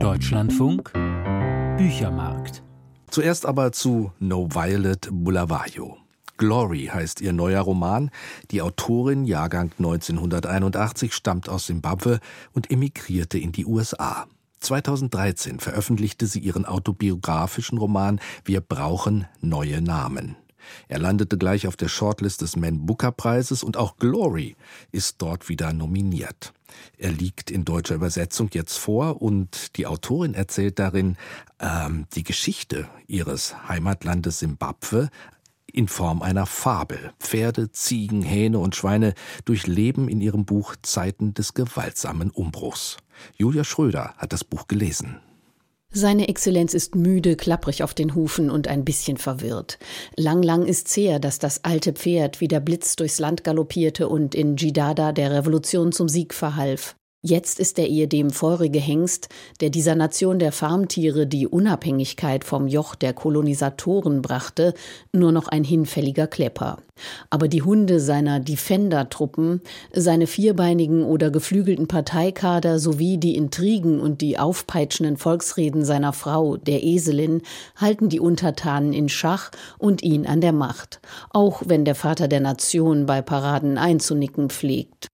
Deutschlandfunk Büchermarkt. Zuerst aber zu No Violet Bulawayo. Glory heißt ihr neuer Roman. Die Autorin, Jahrgang 1981, stammt aus Simbabwe und emigrierte in die USA. 2013 veröffentlichte sie ihren autobiografischen Roman Wir brauchen neue Namen. Er landete gleich auf der Shortlist des Man Booker Preises und auch Glory ist dort wieder nominiert. Er liegt in deutscher Übersetzung jetzt vor und die Autorin erzählt darin ähm, die Geschichte ihres Heimatlandes Simbabwe in Form einer Fabel. Pferde, Ziegen, Hähne und Schweine durchleben in ihrem Buch Zeiten des gewaltsamen Umbruchs. Julia Schröder hat das Buch gelesen. Seine Exzellenz ist müde, klapprig auf den Hufen und ein bisschen verwirrt. Lang, lang ist's her, dass das alte Pferd wie der Blitz durchs Land galoppierte und in Jidada der Revolution zum Sieg verhalf. Jetzt ist der ehedem feurige Hengst, der dieser Nation der Farmtiere die Unabhängigkeit vom Joch der Kolonisatoren brachte, nur noch ein hinfälliger Klepper. Aber die Hunde seiner Defender-Truppen, seine vierbeinigen oder geflügelten Parteikader sowie die Intrigen und die aufpeitschenden Volksreden seiner Frau, der Eselin, halten die Untertanen in Schach und ihn an der Macht, auch wenn der Vater der Nation bei Paraden einzunicken pflegt.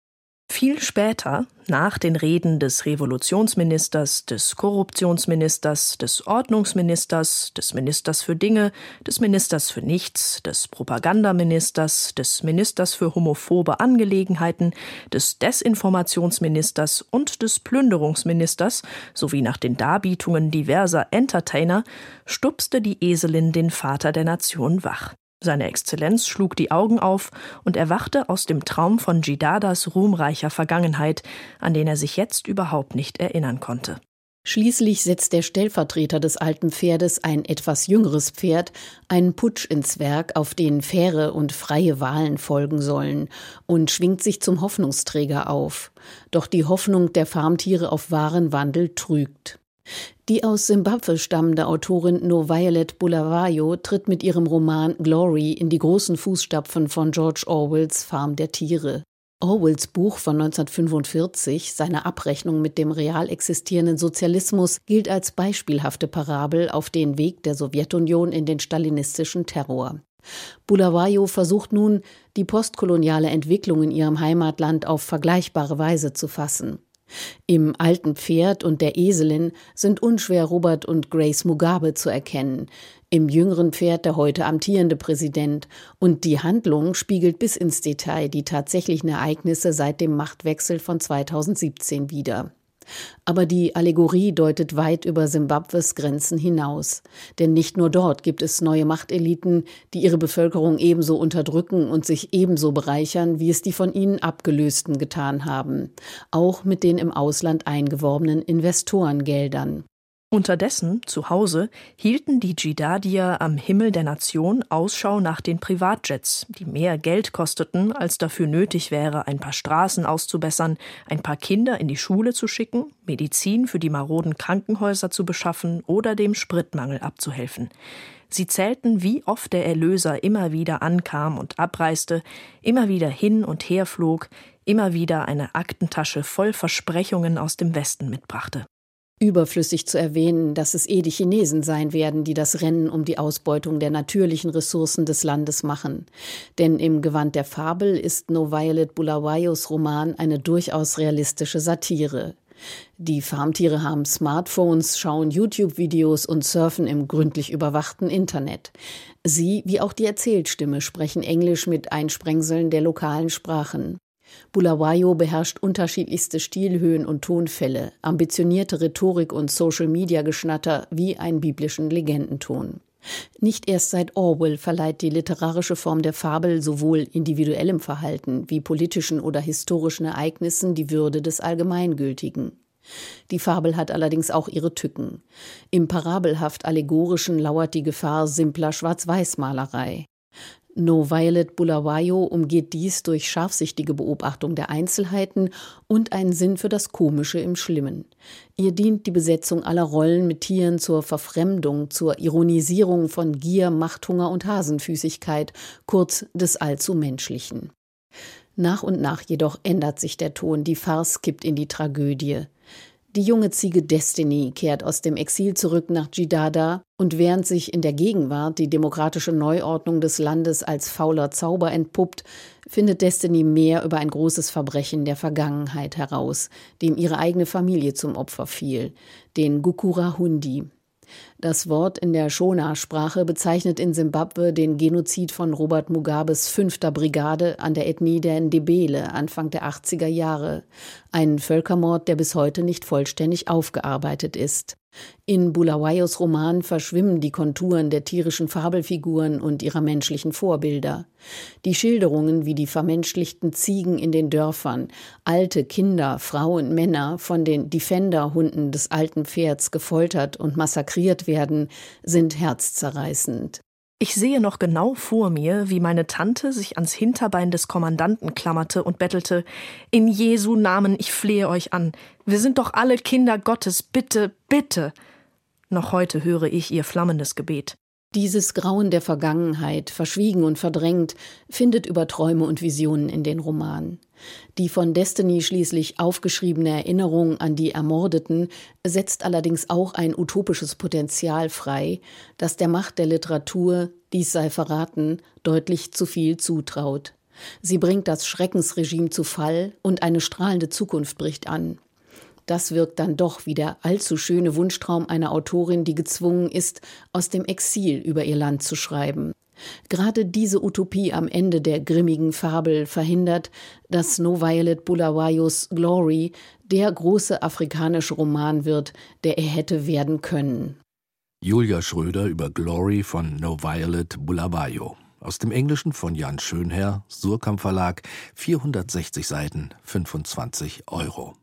Viel später, nach den Reden des Revolutionsministers, des Korruptionsministers, des Ordnungsministers, des Ministers für Dinge, des Ministers für Nichts, des Propagandaministers, des Ministers für homophobe Angelegenheiten, des Desinformationsministers und des Plünderungsministers sowie nach den Darbietungen diverser Entertainer stupste die Eselin den Vater der Nation wach. Seine Exzellenz schlug die Augen auf und erwachte aus dem Traum von Jidadas ruhmreicher Vergangenheit, an den er sich jetzt überhaupt nicht erinnern konnte. Schließlich setzt der Stellvertreter des alten Pferdes, ein etwas jüngeres Pferd, einen Putsch ins Werk, auf den faire und freie Wahlen folgen sollen, und schwingt sich zum Hoffnungsträger auf. Doch die Hoffnung der Farmtiere auf wahren Wandel trügt. Die aus Simbabwe stammende Autorin No Violet Bulawayo tritt mit ihrem Roman Glory in die großen Fußstapfen von George Orwells Farm der Tiere. Orwells Buch von 1945, seine Abrechnung mit dem real existierenden Sozialismus, gilt als beispielhafte Parabel auf den Weg der Sowjetunion in den stalinistischen Terror. Bulawayo versucht nun, die postkoloniale Entwicklung in ihrem Heimatland auf vergleichbare Weise zu fassen. Im alten Pferd und der Eselin sind unschwer Robert und Grace Mugabe zu erkennen, im jüngeren Pferd der heute amtierende Präsident, und die Handlung spiegelt bis ins Detail die tatsächlichen Ereignisse seit dem Machtwechsel von 2017 wider. Aber die Allegorie deutet weit über Simbabwes Grenzen hinaus. Denn nicht nur dort gibt es neue Machteliten, die ihre Bevölkerung ebenso unterdrücken und sich ebenso bereichern, wie es die von ihnen Abgelösten getan haben. Auch mit den im Ausland eingeworbenen Investorengeldern. Unterdessen, zu Hause, hielten die Dschidadier am Himmel der Nation Ausschau nach den Privatjets, die mehr Geld kosteten, als dafür nötig wäre, ein paar Straßen auszubessern, ein paar Kinder in die Schule zu schicken, Medizin für die maroden Krankenhäuser zu beschaffen oder dem Spritmangel abzuhelfen. Sie zählten, wie oft der Erlöser immer wieder ankam und abreiste, immer wieder hin und her flog, immer wieder eine Aktentasche voll Versprechungen aus dem Westen mitbrachte. Überflüssig zu erwähnen, dass es eh die Chinesen sein werden, die das Rennen um die Ausbeutung der natürlichen Ressourcen des Landes machen. Denn im Gewand der Fabel ist No Violet Bulawayos Roman eine durchaus realistische Satire. Die Farmtiere haben Smartphones, schauen YouTube-Videos und surfen im gründlich überwachten Internet. Sie, wie auch die Erzählstimme, sprechen Englisch mit Einsprengseln der lokalen Sprachen. Bulawayo beherrscht unterschiedlichste Stilhöhen und Tonfälle, ambitionierte Rhetorik und Social-Media-Geschnatter wie einen biblischen Legendenton. Nicht erst seit Orwell verleiht die literarische Form der Fabel sowohl individuellem Verhalten wie politischen oder historischen Ereignissen die Würde des Allgemeingültigen. Die Fabel hat allerdings auch ihre Tücken. Im parabelhaft allegorischen lauert die Gefahr simpler Schwarz-Weiß-Malerei. No Violet Bulawayo umgeht dies durch scharfsichtige Beobachtung der Einzelheiten und einen Sinn für das Komische im Schlimmen. Ihr dient die Besetzung aller Rollen mit Tieren zur Verfremdung, zur Ironisierung von Gier, Machthunger und Hasenfüßigkeit, kurz des allzu Menschlichen. Nach und nach jedoch ändert sich der Ton, die Farce kippt in die Tragödie. Die junge Ziege Destiny kehrt aus dem Exil zurück nach Jidada und während sich in der Gegenwart die demokratische Neuordnung des Landes als fauler Zauber entpuppt, findet Destiny mehr über ein großes Verbrechen der Vergangenheit heraus, dem ihre eigene Familie zum Opfer fiel, den Gukura Hundi. Das Wort in der Shona-Sprache bezeichnet in Simbabwe den Genozid von Robert Mugabes fünfter Brigade an der Ethnie der Ndebele Anfang der 80er Jahre. Ein Völkermord, der bis heute nicht vollständig aufgearbeitet ist. In Bulawayos Roman verschwimmen die Konturen der tierischen Fabelfiguren und ihrer menschlichen Vorbilder. Die Schilderungen, wie die vermenschlichten Ziegen in den Dörfern, alte Kinder, Frauen, Männer von den Defender-Hunden des alten Pferds gefoltert und massakriert werden, sind herzzerreißend. Ich sehe noch genau vor mir, wie meine Tante sich ans Hinterbein des Kommandanten klammerte und bettelte In Jesu Namen, ich flehe euch an. Wir sind doch alle Kinder Gottes, bitte, bitte. Noch heute höre ich ihr flammendes Gebet. Dieses Grauen der Vergangenheit, verschwiegen und verdrängt, findet über Träume und Visionen in den Roman. Die von Destiny schließlich aufgeschriebene Erinnerung an die Ermordeten setzt allerdings auch ein utopisches Potenzial frei, das der Macht der Literatur, dies sei verraten, deutlich zu viel zutraut. Sie bringt das Schreckensregime zu Fall und eine strahlende Zukunft bricht an. Das wirkt dann doch wie der allzu schöne Wunschtraum einer Autorin, die gezwungen ist, aus dem Exil über ihr Land zu schreiben. Gerade diese Utopie am Ende der grimmigen Fabel verhindert, dass Snow Violet Bulawayos Glory der große afrikanische Roman wird, der er hätte werden können. Julia Schröder über Glory von No Violet Bulawayo. Aus dem Englischen von Jan Schönherr, Surkamp Verlag, 460 Seiten, 25 Euro.